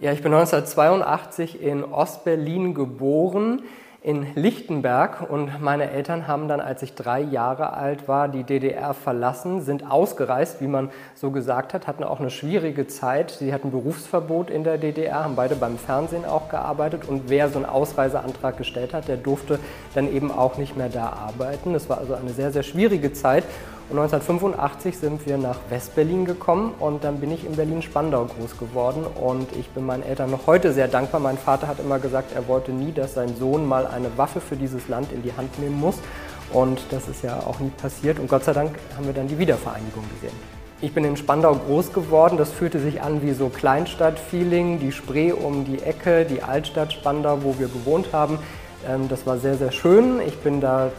Ja, ich bin 1982 in Ostberlin geboren in Lichtenberg und meine Eltern haben dann, als ich drei Jahre alt war, die DDR verlassen, sind ausgereist, wie man so gesagt hat, hatten auch eine schwierige Zeit. Sie hatten Berufsverbot in der DDR, haben beide beim Fernsehen auch gearbeitet und wer so einen Ausreiseantrag gestellt hat, der durfte dann eben auch nicht mehr da arbeiten. Das war also eine sehr, sehr schwierige Zeit. Und 1985 sind wir nach Westberlin gekommen und dann bin ich in Berlin-Spandau groß geworden und ich bin meinen Eltern noch heute sehr dankbar. Mein Vater hat immer gesagt, er wollte nie, dass sein Sohn mal eine Waffe für dieses Land in die Hand nehmen muss und das ist ja auch nie passiert und Gott sei Dank haben wir dann die Wiedervereinigung gesehen. Ich bin in Spandau groß geworden. Das fühlte sich an wie so Kleinstadt-Feeling, die Spree um die Ecke, die Altstadt Spandau, wo wir gewohnt haben. Ähm, das war sehr, sehr schön. Ich bin da äh,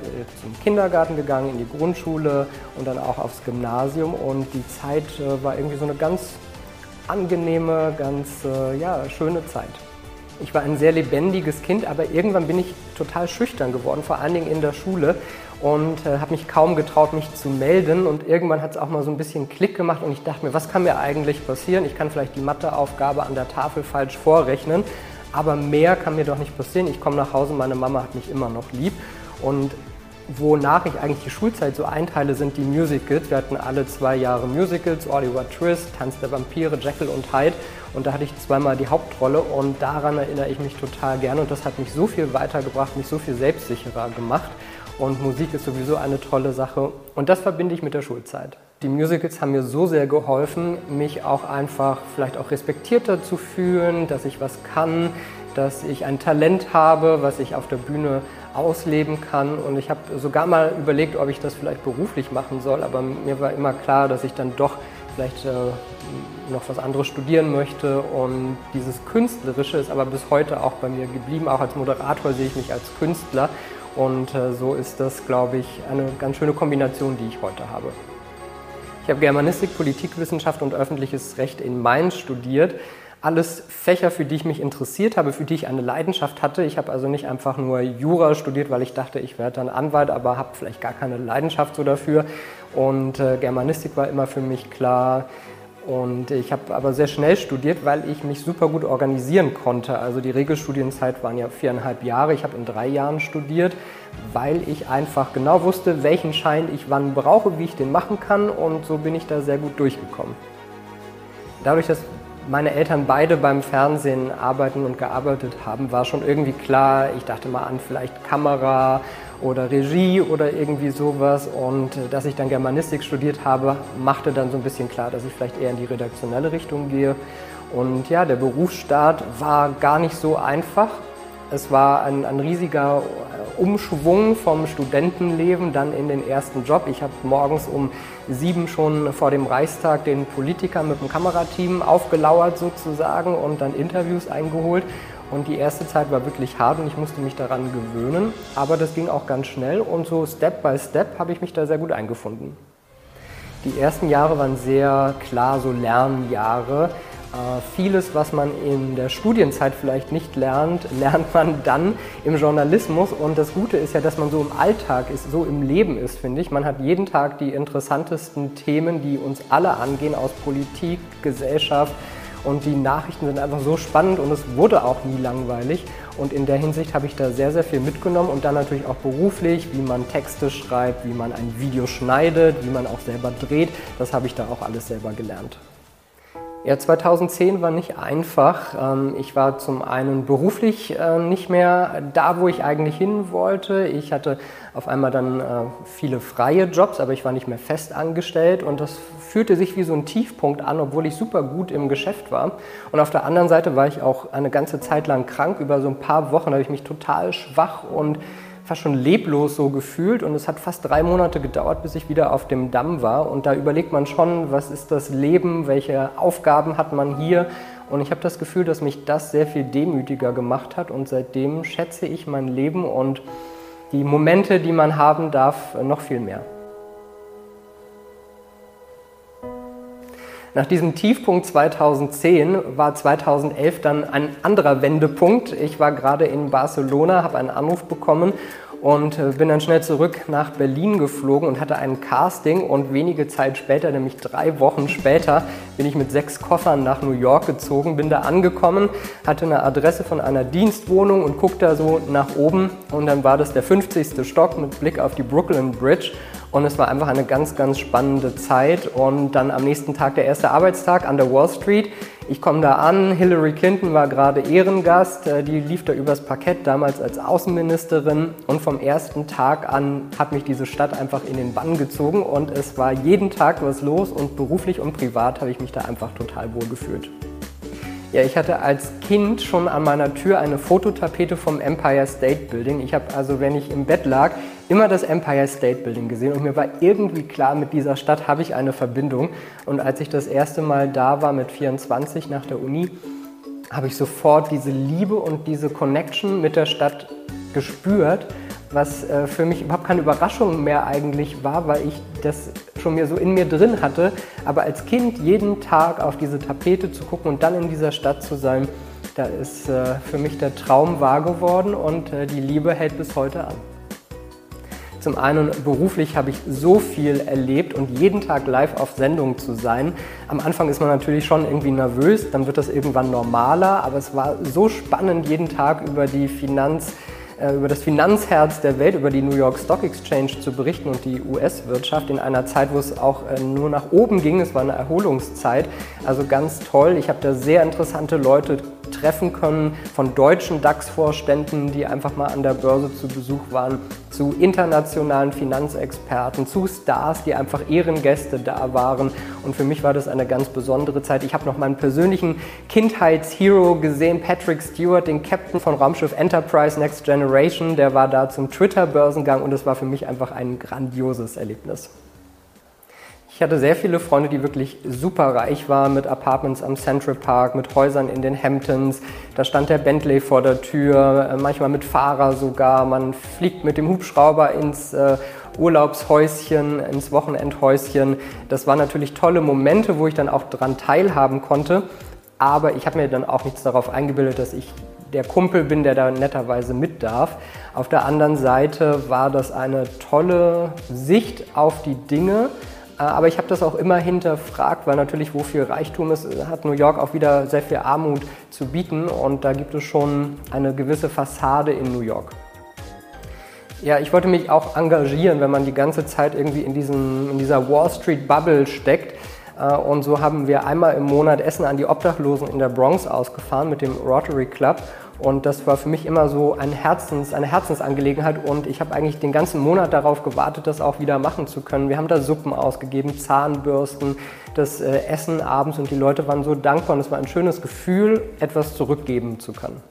zum Kindergarten gegangen, in die Grundschule und dann auch aufs Gymnasium. Und die Zeit äh, war irgendwie so eine ganz angenehme, ganz äh, ja, schöne Zeit. Ich war ein sehr lebendiges Kind, aber irgendwann bin ich total schüchtern geworden, vor allen Dingen in der Schule und äh, habe mich kaum getraut, mich zu melden. Und irgendwann hat es auch mal so ein bisschen Klick gemacht und ich dachte mir, was kann mir eigentlich passieren? Ich kann vielleicht die Matheaufgabe an der Tafel falsch vorrechnen aber mehr kann mir doch nicht passieren. Ich komme nach Hause, meine Mama hat mich immer noch lieb. Und wonach ich eigentlich die Schulzeit so einteile, sind die Musicals. Wir hatten alle zwei Jahre Musicals, Oliver Twist, Tanz der Vampire, Jekyll und Hyde. Und da hatte ich zweimal die Hauptrolle und daran erinnere ich mich total gerne. Und das hat mich so viel weitergebracht, mich so viel selbstsicherer gemacht. Und Musik ist sowieso eine tolle Sache. Und das verbinde ich mit der Schulzeit. Die Musicals haben mir so sehr geholfen, mich auch einfach vielleicht auch respektierter zu fühlen, dass ich was kann, dass ich ein Talent habe, was ich auf der Bühne ausleben kann. Und ich habe sogar mal überlegt, ob ich das vielleicht beruflich machen soll, aber mir war immer klar, dass ich dann doch vielleicht äh, noch was anderes studieren möchte. Und dieses Künstlerische ist aber bis heute auch bei mir geblieben. Auch als Moderator sehe ich mich als Künstler. Und äh, so ist das, glaube ich, eine ganz schöne Kombination, die ich heute habe. Ich habe Germanistik, Politikwissenschaft und öffentliches Recht in Mainz studiert. Alles Fächer, für die ich mich interessiert habe, für die ich eine Leidenschaft hatte. Ich habe also nicht einfach nur Jura studiert, weil ich dachte, ich werde dann Anwalt, aber habe vielleicht gar keine Leidenschaft so dafür. Und äh, Germanistik war immer für mich klar, und ich habe aber sehr schnell studiert, weil ich mich super gut organisieren konnte. Also die Regelstudienzeit waren ja viereinhalb Jahre. Ich habe in drei Jahren studiert, weil ich einfach genau wusste, welchen Schein ich wann brauche, wie ich den machen kann. Und so bin ich da sehr gut durchgekommen. Dadurch, dass meine Eltern beide beim Fernsehen arbeiten und gearbeitet haben, war schon irgendwie klar, ich dachte mal an vielleicht Kamera oder Regie oder irgendwie sowas. Und äh, dass ich dann Germanistik studiert habe, machte dann so ein bisschen klar, dass ich vielleicht eher in die redaktionelle Richtung gehe. Und ja, der Berufsstart war gar nicht so einfach. Es war ein, ein riesiger äh, Umschwung vom Studentenleben dann in den ersten Job. Ich habe morgens um sieben schon vor dem Reichstag den Politiker mit dem Kamerateam aufgelauert sozusagen und dann Interviews eingeholt. Und die erste Zeit war wirklich hart und ich musste mich daran gewöhnen. Aber das ging auch ganz schnell und so Step by Step habe ich mich da sehr gut eingefunden. Die ersten Jahre waren sehr klar so Lernjahre. Äh, vieles, was man in der Studienzeit vielleicht nicht lernt, lernt man dann im Journalismus. Und das Gute ist ja, dass man so im Alltag ist, so im Leben ist, finde ich. Man hat jeden Tag die interessantesten Themen, die uns alle angehen, aus Politik, Gesellschaft, und die Nachrichten sind einfach so spannend und es wurde auch nie langweilig. Und in der Hinsicht habe ich da sehr, sehr viel mitgenommen und dann natürlich auch beruflich, wie man Texte schreibt, wie man ein Video schneidet, wie man auch selber dreht. Das habe ich da auch alles selber gelernt. Ja, 2010 war nicht einfach. Ähm, ich war zum einen beruflich äh, nicht mehr da, wo ich eigentlich hin wollte. Ich hatte auf einmal dann äh, viele freie Jobs, aber ich war nicht mehr fest angestellt und das fühlte sich wie so ein Tiefpunkt an, obwohl ich super gut im Geschäft war. Und auf der anderen Seite war ich auch eine ganze Zeit lang krank. Über so ein paar Wochen habe ich mich total schwach und fast schon leblos so gefühlt und es hat fast drei Monate gedauert, bis ich wieder auf dem Damm war. Und da überlegt man schon, was ist das Leben, welche Aufgaben hat man hier. Und ich habe das Gefühl, dass mich das sehr viel demütiger gemacht hat und seitdem schätze ich mein Leben und die Momente, die man haben darf, noch viel mehr. Nach diesem Tiefpunkt 2010 war 2011 dann ein anderer Wendepunkt. Ich war gerade in Barcelona, habe einen Anruf bekommen und äh, bin dann schnell zurück nach Berlin geflogen und hatte ein Casting und wenige Zeit später, nämlich drei Wochen später, bin ich mit sechs Koffern nach New York gezogen, bin da angekommen, hatte eine Adresse von einer Dienstwohnung und guckte da so nach oben und dann war das der 50. Stock mit Blick auf die Brooklyn Bridge und es war einfach eine ganz, ganz spannende Zeit. Und dann am nächsten Tag der erste Arbeitstag an der Wall Street. Ich komme da an, Hillary Clinton war gerade Ehrengast, äh, die lief da übers Parkett, damals als Außenministerin. Und vom ersten Tag an hat mich diese Stadt einfach in den Bann gezogen und es war jeden Tag was los und beruflich und privat habe ich mich da einfach total wohl gefühlt. Ja, ich hatte als Kind schon an meiner Tür eine Fototapete vom Empire State Building. Ich habe also, wenn ich im Bett lag, immer das Empire State Building gesehen und mir war irgendwie klar, mit dieser Stadt habe ich eine Verbindung. Und als ich das erste Mal da war mit 24 nach der Uni, habe ich sofort diese Liebe und diese Connection mit der Stadt gespürt was äh, für mich überhaupt keine Überraschung mehr eigentlich war, weil ich das schon mir so in mir drin hatte. Aber als Kind jeden Tag auf diese Tapete zu gucken und dann in dieser Stadt zu sein, da ist äh, für mich der Traum wahr geworden und äh, die Liebe hält bis heute an. Zum einen beruflich habe ich so viel erlebt und jeden Tag live auf Sendung zu sein. Am Anfang ist man natürlich schon irgendwie nervös, dann wird das irgendwann normaler, aber es war so spannend, jeden Tag über die Finanz- über das Finanzherz der Welt, über die New York Stock Exchange zu berichten und die US-Wirtschaft in einer Zeit, wo es auch äh, nur nach oben ging. Es war eine Erholungszeit. Also ganz toll. Ich habe da sehr interessante Leute treffen können, von deutschen DAX-Vorständen, die einfach mal an der Börse zu Besuch waren, zu internationalen Finanzexperten, zu Stars, die einfach Ehrengäste da waren. Und für mich war das eine ganz besondere Zeit. Ich habe noch meinen persönlichen Kindheitshero gesehen, Patrick Stewart, den Captain von Raumschiff Enterprise Next Generation. Der war da zum Twitter-Börsengang und es war für mich einfach ein grandioses Erlebnis. Ich hatte sehr viele Freunde, die wirklich super reich waren mit Apartments am Central Park, mit Häusern in den Hamptons. Da stand der Bentley vor der Tür, äh, manchmal mit Fahrer sogar. Man fliegt mit dem Hubschrauber ins äh, Urlaubshäuschen, ins Wochenendhäuschen. Das waren natürlich tolle Momente, wo ich dann auch daran teilhaben konnte. Aber ich habe mir dann auch nichts darauf eingebildet, dass ich der Kumpel bin, der da netterweise mit darf. Auf der anderen Seite war das eine tolle Sicht auf die Dinge aber ich habe das auch immer hinterfragt, weil natürlich, wo viel Reichtum ist, hat New York auch wieder sehr viel Armut zu bieten und da gibt es schon eine gewisse Fassade in New York. Ja, ich wollte mich auch engagieren, wenn man die ganze Zeit irgendwie in, diesen, in dieser Wall Street Bubble steckt. Äh, und so haben wir einmal im Monat Essen an die Obdachlosen in der Bronx ausgefahren mit dem Rotary Club. Und das war für mich immer so ein Herzens, eine Herzensangelegenheit und ich habe eigentlich den ganzen Monat darauf gewartet, das auch wieder machen zu können. Wir haben da Suppen ausgegeben, Zahnbürsten, das äh, Essen abends und die Leute waren so dankbar und es war ein schönes Gefühl, etwas zurückgeben zu können.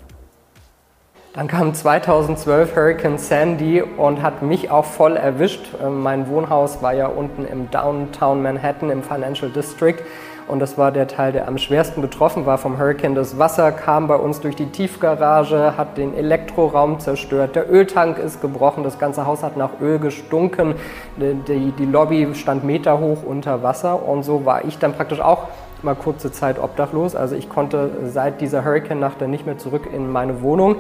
Dann kam 2012 Hurricane Sandy und hat mich auch voll erwischt. Ähm, mein Wohnhaus war ja unten im Downtown Manhattan im Financial District und das war der Teil, der am schwersten betroffen war vom Hurricane. Das Wasser kam bei uns durch die Tiefgarage, hat den Elektroraum zerstört, der Öltank ist gebrochen, das ganze Haus hat nach Öl gestunken, die, die Lobby stand meterhoch unter Wasser und so war ich dann praktisch auch mal kurze Zeit obdachlos. Also ich konnte seit dieser Hurricane-Nacht dann nicht mehr zurück in meine Wohnung.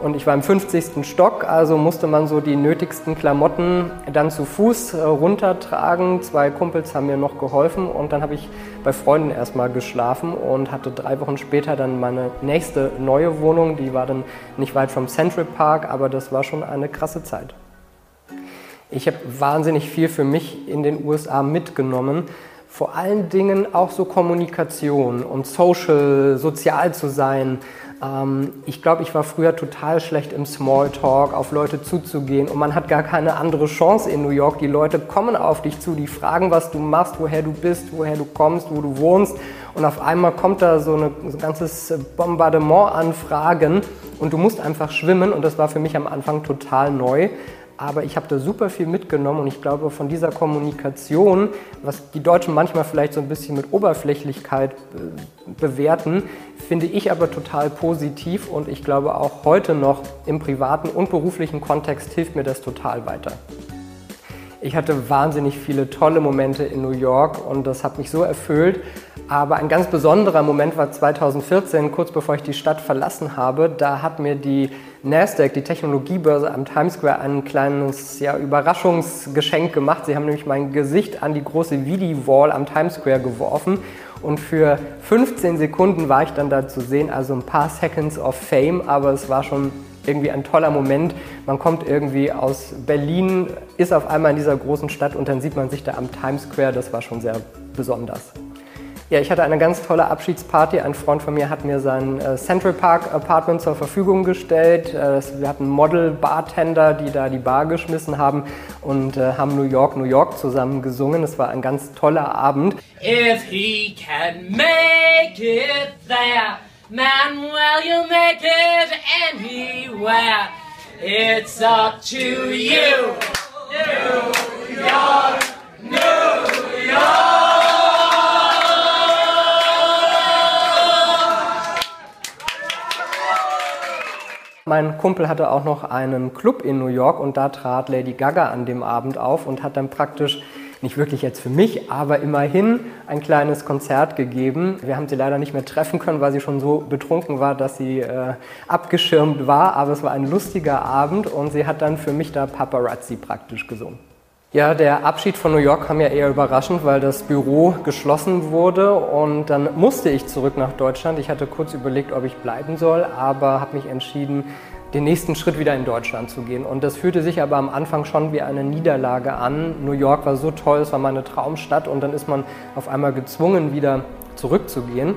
Und ich war im 50. Stock, also musste man so die nötigsten Klamotten dann zu Fuß äh, runtertragen. Zwei Kumpels haben mir noch geholfen und dann habe ich bei Freunden erstmal geschlafen und hatte drei Wochen später dann meine nächste neue Wohnung. Die war dann nicht weit vom Central Park, aber das war schon eine krasse Zeit. Ich habe wahnsinnig viel für mich in den USA mitgenommen. Vor allen Dingen auch so Kommunikation und Social, sozial zu sein, ähm, ich glaube, ich war früher total schlecht im Smalltalk, auf Leute zuzugehen und man hat gar keine andere Chance in New York. Die Leute kommen auf dich zu, die fragen, was du machst, woher du bist, woher du kommst, wo du wohnst und auf einmal kommt da so, eine, so ein ganzes Bombardement an Fragen und du musst einfach schwimmen und das war für mich am Anfang total neu. Aber ich habe da super viel mitgenommen und ich glaube, von dieser Kommunikation, was die Deutschen manchmal vielleicht so ein bisschen mit Oberflächlichkeit äh, bewerten, finde ich aber total positiv und ich glaube auch heute noch im privaten und beruflichen Kontext hilft mir das total weiter. Ich hatte wahnsinnig viele tolle Momente in New York und das hat mich so erfüllt. Aber ein ganz besonderer Moment war 2014, kurz bevor ich die Stadt verlassen habe. Da hat mir die Nasdaq, die Technologiebörse am Times Square, ein kleines ja, Überraschungsgeschenk gemacht. Sie haben nämlich mein Gesicht an die große Vidi-Wall am Times Square geworfen und für 15 Sekunden war ich dann da zu sehen, also ein paar Seconds of Fame, aber es war schon irgendwie ein toller Moment. Man kommt irgendwie aus Berlin, ist auf einmal in dieser großen Stadt und dann sieht man sich da am Times Square. Das war schon sehr besonders. Ja, ich hatte eine ganz tolle Abschiedsparty. Ein Freund von mir hat mir sein äh, Central Park Apartment zur Verfügung gestellt. Äh, wir hatten Model-Bartender, die da die Bar geschmissen haben und äh, haben New York, New York zusammen gesungen. Es war ein ganz toller Abend. If he can make it there, man, well, you make it anywhere. It's up to you. New York, New York. Mein Kumpel hatte auch noch einen Club in New York und da trat Lady Gaga an dem Abend auf und hat dann praktisch nicht wirklich jetzt für mich, aber immerhin ein kleines Konzert gegeben. Wir haben sie leider nicht mehr treffen können, weil sie schon so betrunken war, dass sie äh, abgeschirmt war. Aber es war ein lustiger Abend und sie hat dann für mich da Paparazzi praktisch gesungen. Ja, der Abschied von New York kam ja eher überraschend, weil das Büro geschlossen wurde und dann musste ich zurück nach Deutschland. Ich hatte kurz überlegt, ob ich bleiben soll, aber habe mich entschieden, den nächsten Schritt wieder in Deutschland zu gehen. Und das fühlte sich aber am Anfang schon wie eine Niederlage an. New York war so toll, es war meine Traumstadt und dann ist man auf einmal gezwungen, wieder zurückzugehen.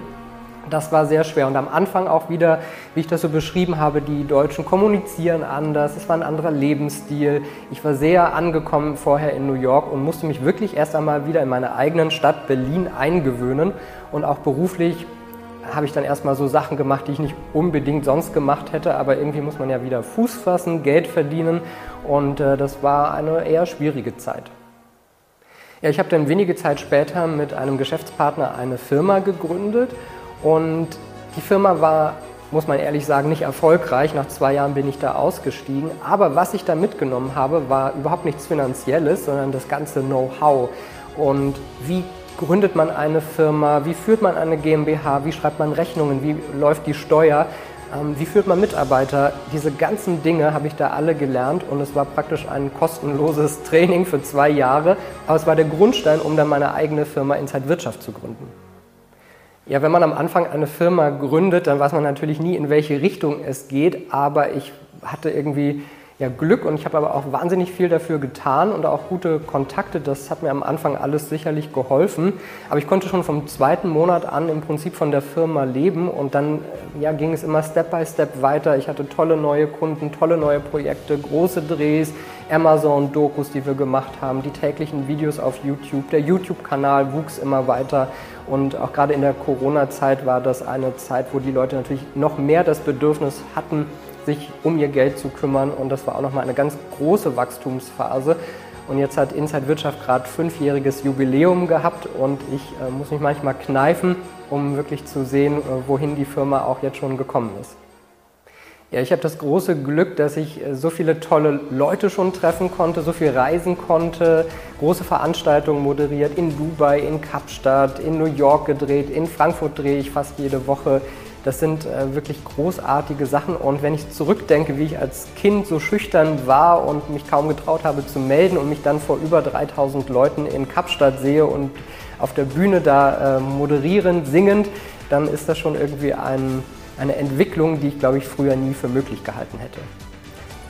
Das war sehr schwer und am Anfang auch wieder, wie ich das so beschrieben habe, die Deutschen kommunizieren anders, es war ein anderer Lebensstil. Ich war sehr angekommen vorher in New York und musste mich wirklich erst einmal wieder in meiner eigenen Stadt Berlin eingewöhnen und auch beruflich habe ich dann erstmal so Sachen gemacht, die ich nicht unbedingt sonst gemacht hätte, aber irgendwie muss man ja wieder Fuß fassen, Geld verdienen und äh, das war eine eher schwierige Zeit. Ja, ich habe dann wenige Zeit später mit einem Geschäftspartner eine Firma gegründet und die Firma war, muss man ehrlich sagen, nicht erfolgreich. Nach zwei Jahren bin ich da ausgestiegen. Aber was ich da mitgenommen habe, war überhaupt nichts Finanzielles, sondern das ganze Know-how. Und wie gründet man eine Firma? Wie führt man eine GmbH? Wie schreibt man Rechnungen? Wie läuft die Steuer? Ähm, wie führt man Mitarbeiter? Diese ganzen Dinge habe ich da alle gelernt und es war praktisch ein kostenloses Training für zwei Jahre. Aber es war der Grundstein, um dann meine eigene Firma Inside Wirtschaft zu gründen. Ja, wenn man am Anfang eine Firma gründet, dann weiß man natürlich nie, in welche Richtung es geht, aber ich hatte irgendwie ja, Glück und ich habe aber auch wahnsinnig viel dafür getan und auch gute Kontakte. Das hat mir am Anfang alles sicherlich geholfen. Aber ich konnte schon vom zweiten Monat an im Prinzip von der Firma leben und dann ja, ging es immer Step by Step weiter. Ich hatte tolle neue Kunden, tolle neue Projekte, große Drehs, Amazon-Dokus, die wir gemacht haben, die täglichen Videos auf YouTube. Der YouTube-Kanal wuchs immer weiter und auch gerade in der Corona-Zeit war das eine Zeit, wo die Leute natürlich noch mehr das Bedürfnis hatten, sich um ihr Geld zu kümmern. Und das war auch nochmal eine ganz große Wachstumsphase. Und jetzt hat Inside Wirtschaft gerade fünfjähriges Jubiläum gehabt und ich äh, muss mich manchmal kneifen, um wirklich zu sehen, äh, wohin die Firma auch jetzt schon gekommen ist. Ja, ich habe das große Glück, dass ich äh, so viele tolle Leute schon treffen konnte, so viel reisen konnte, große Veranstaltungen moderiert in Dubai, in Kapstadt, in New York gedreht, in Frankfurt drehe ich fast jede Woche. Das sind äh, wirklich großartige Sachen und wenn ich zurückdenke, wie ich als Kind so schüchtern war und mich kaum getraut habe zu melden und mich dann vor über 3000 Leuten in Kapstadt sehe und auf der Bühne da äh, moderierend, singend, dann ist das schon irgendwie ein, eine Entwicklung, die ich glaube ich früher nie für möglich gehalten hätte.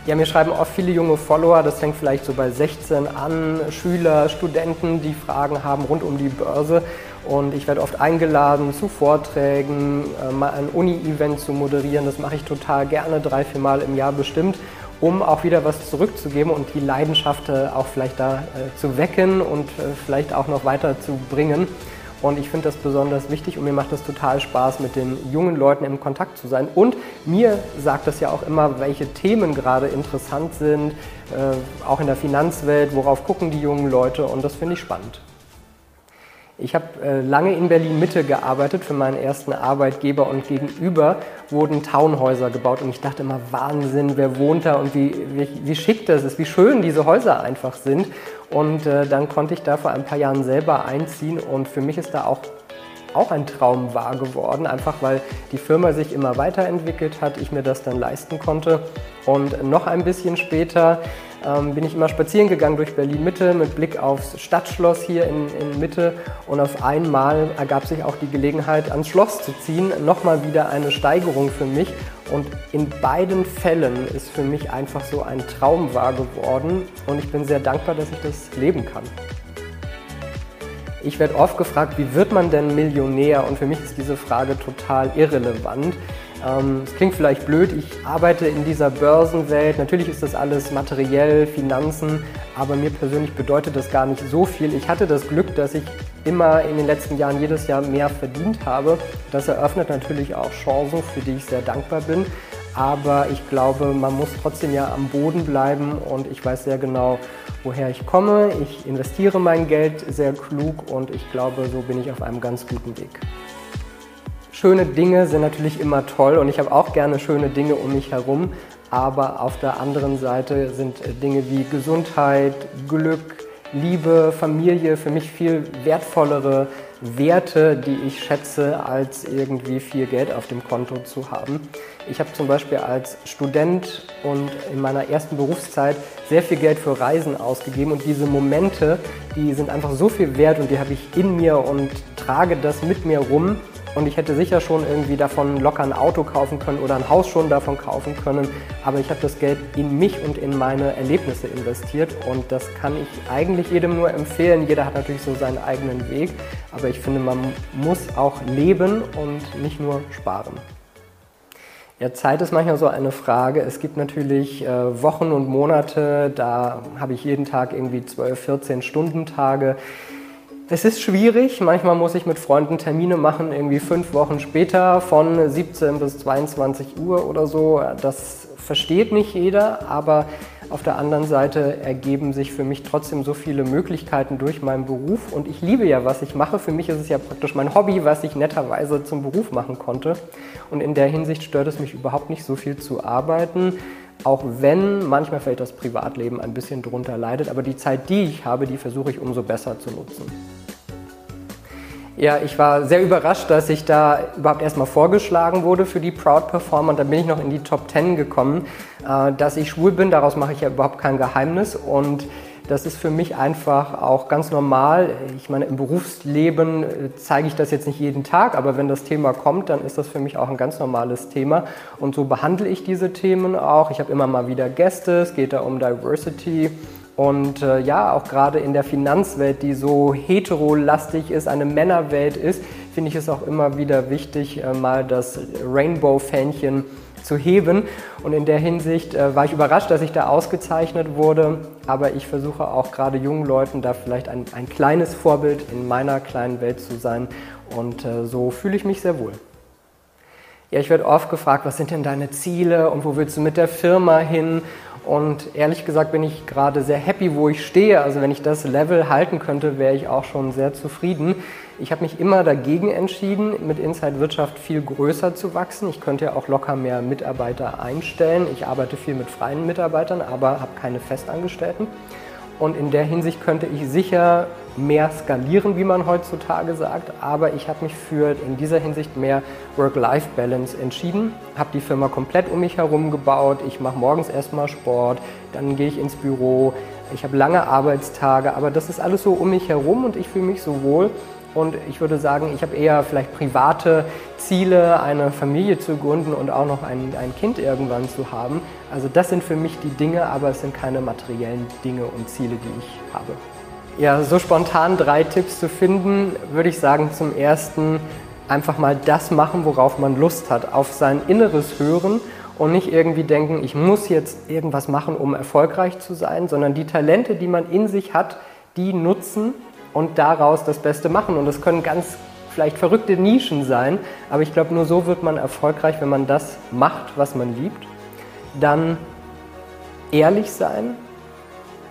Ja, mir schreiben oft viele junge Follower, das fängt vielleicht so bei 16 an, Schüler, Studenten, die Fragen haben rund um die Börse. Und ich werde oft eingeladen zu Vorträgen, äh, mal ein Uni-Event zu moderieren. Das mache ich total gerne, drei, vier Mal im Jahr bestimmt, um auch wieder was zurückzugeben und die Leidenschaft äh, auch vielleicht da äh, zu wecken und vielleicht auch noch weiter zu bringen. Und ich finde das besonders wichtig und mir macht es total Spaß, mit den jungen Leuten im Kontakt zu sein. Und mir sagt das ja auch immer, welche Themen gerade interessant sind, auch in der Finanzwelt, worauf gucken die jungen Leute und das finde ich spannend. Ich habe äh, lange in Berlin Mitte gearbeitet für meinen ersten Arbeitgeber und gegenüber wurden Townhäuser gebaut und ich dachte immer, Wahnsinn, wer wohnt da und wie, wie, wie schick das ist, wie schön diese Häuser einfach sind. Und äh, dann konnte ich da vor ein paar Jahren selber einziehen und für mich ist da auch auch ein Traum wahr geworden, einfach weil die Firma sich immer weiterentwickelt hat, ich mir das dann leisten konnte. Und noch ein bisschen später ähm, bin ich immer spazieren gegangen durch Berlin Mitte mit Blick aufs Stadtschloss hier in, in Mitte und auf einmal ergab sich auch die Gelegenheit, ans Schloss zu ziehen. Nochmal wieder eine Steigerung für mich und in beiden Fällen ist für mich einfach so ein Traum wahr geworden und ich bin sehr dankbar, dass ich das leben kann. Ich werde oft gefragt, wie wird man denn Millionär? Und für mich ist diese Frage total irrelevant. Ähm, es klingt vielleicht blöd, ich arbeite in dieser Börsenwelt. Natürlich ist das alles materiell, Finanzen, aber mir persönlich bedeutet das gar nicht so viel. Ich hatte das Glück, dass ich immer in den letzten Jahren jedes Jahr mehr verdient habe. Das eröffnet natürlich auch Chancen, für die ich sehr dankbar bin. Aber ich glaube, man muss trotzdem ja am Boden bleiben und ich weiß sehr genau, woher ich komme. Ich investiere mein Geld sehr klug und ich glaube, so bin ich auf einem ganz guten Weg. Schöne Dinge sind natürlich immer toll und ich habe auch gerne schöne Dinge um mich herum, aber auf der anderen Seite sind Dinge wie Gesundheit, Glück, Liebe, Familie für mich viel wertvollere Werte, die ich schätze, als irgendwie viel Geld auf dem Konto zu haben. Ich habe zum Beispiel als Student und in meiner ersten Berufszeit sehr viel Geld für Reisen ausgegeben und diese Momente, die sind einfach so viel wert und die habe ich in mir und trage das mit mir rum und ich hätte sicher schon irgendwie davon locker ein Auto kaufen können oder ein Haus schon davon kaufen können. Aber ich habe das Geld in mich und in meine Erlebnisse investiert. Und das kann ich eigentlich jedem nur empfehlen. Jeder hat natürlich so seinen eigenen Weg. Aber ich finde, man muss auch leben und nicht nur sparen. Ja, Zeit ist manchmal so eine Frage. Es gibt natürlich äh, Wochen und Monate, da habe ich jeden Tag irgendwie 12, 14 Stunden Tage. Es ist schwierig, manchmal muss ich mit Freunden Termine machen, irgendwie fünf Wochen später von 17 bis 22 Uhr oder so. Das versteht nicht jeder, aber auf der anderen Seite ergeben sich für mich trotzdem so viele Möglichkeiten durch meinen Beruf und ich liebe ja, was ich mache. Für mich ist es ja praktisch mein Hobby, was ich netterweise zum Beruf machen konnte. Und in der Hinsicht stört es mich überhaupt nicht so viel zu arbeiten auch wenn manchmal vielleicht das Privatleben ein bisschen drunter leidet, aber die Zeit, die ich habe, die versuche ich umso besser zu nutzen. Ja, ich war sehr überrascht, dass ich da überhaupt erstmal vorgeschlagen wurde für die Proud Performer und dann bin ich noch in die Top 10 gekommen. Äh, dass ich schwul bin, daraus mache ich ja überhaupt kein Geheimnis und das ist für mich einfach auch ganz normal. Ich meine, im Berufsleben äh, zeige ich das jetzt nicht jeden Tag, aber wenn das Thema kommt, dann ist das für mich auch ein ganz normales Thema. Und so behandle ich diese Themen auch. Ich habe immer mal wieder Gäste, es geht da um Diversity. Und äh, ja, auch gerade in der Finanzwelt, die so heterolastig ist, eine Männerwelt ist, finde ich es auch immer wieder wichtig, äh, mal das Rainbow-Fähnchen zu heben. Und in der Hinsicht äh, war ich überrascht, dass ich da ausgezeichnet wurde. Aber ich versuche auch gerade jungen Leuten da vielleicht ein, ein kleines Vorbild in meiner kleinen Welt zu sein. Und äh, so fühle ich mich sehr wohl. Ja, ich werde oft gefragt, was sind denn deine Ziele und wo willst du mit der Firma hin? Und ehrlich gesagt bin ich gerade sehr happy, wo ich stehe. Also wenn ich das Level halten könnte, wäre ich auch schon sehr zufrieden. Ich habe mich immer dagegen entschieden, mit Inside Wirtschaft viel größer zu wachsen. Ich könnte ja auch locker mehr Mitarbeiter einstellen. Ich arbeite viel mit freien Mitarbeitern, aber habe keine Festangestellten. Und in der Hinsicht könnte ich sicher mehr skalieren, wie man heutzutage sagt. Aber ich habe mich für in dieser Hinsicht mehr Work-Life-Balance entschieden. Habe die Firma komplett um mich herum gebaut. Ich mache morgens erstmal Sport, dann gehe ich ins Büro. Ich habe lange Arbeitstage, aber das ist alles so um mich herum und ich fühle mich so wohl. Und ich würde sagen, ich habe eher vielleicht private Ziele, eine Familie zu gründen und auch noch ein, ein Kind irgendwann zu haben. Also das sind für mich die Dinge, aber es sind keine materiellen Dinge und Ziele, die ich habe. Ja, so spontan drei Tipps zu finden, würde ich sagen, zum ersten einfach mal das machen, worauf man Lust hat, auf sein Inneres hören und nicht irgendwie denken, ich muss jetzt irgendwas machen, um erfolgreich zu sein, sondern die Talente, die man in sich hat, die nutzen und daraus das Beste machen. Und das können ganz vielleicht verrückte Nischen sein, aber ich glaube, nur so wird man erfolgreich, wenn man das macht, was man liebt. Dann ehrlich sein,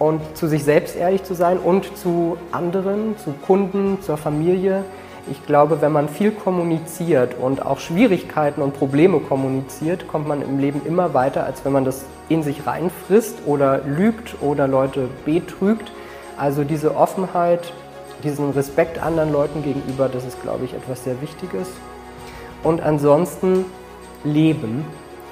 und zu sich selbst ehrlich zu sein und zu anderen, zu Kunden, zur Familie. Ich glaube, wenn man viel kommuniziert und auch Schwierigkeiten und Probleme kommuniziert, kommt man im Leben immer weiter, als wenn man das in sich reinfrisst oder lügt oder Leute betrügt. Also diese Offenheit, diesen Respekt anderen Leuten gegenüber, das ist, glaube ich, etwas sehr Wichtiges. Und ansonsten leben.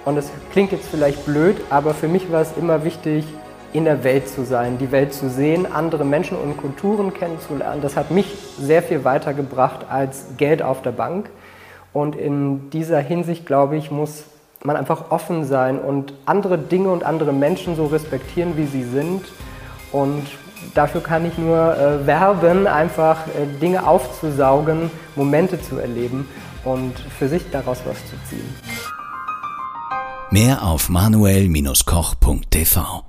Und das klingt jetzt vielleicht blöd, aber für mich war es immer wichtig, in der Welt zu sein, die Welt zu sehen, andere Menschen und Kulturen kennenzulernen. Das hat mich sehr viel weitergebracht als Geld auf der Bank. Und in dieser Hinsicht, glaube ich, muss man einfach offen sein und andere Dinge und andere Menschen so respektieren, wie sie sind. Und dafür kann ich nur äh, werben, einfach äh, Dinge aufzusaugen, Momente zu erleben und für sich daraus was zu ziehen. Mehr auf manuel-koch.tv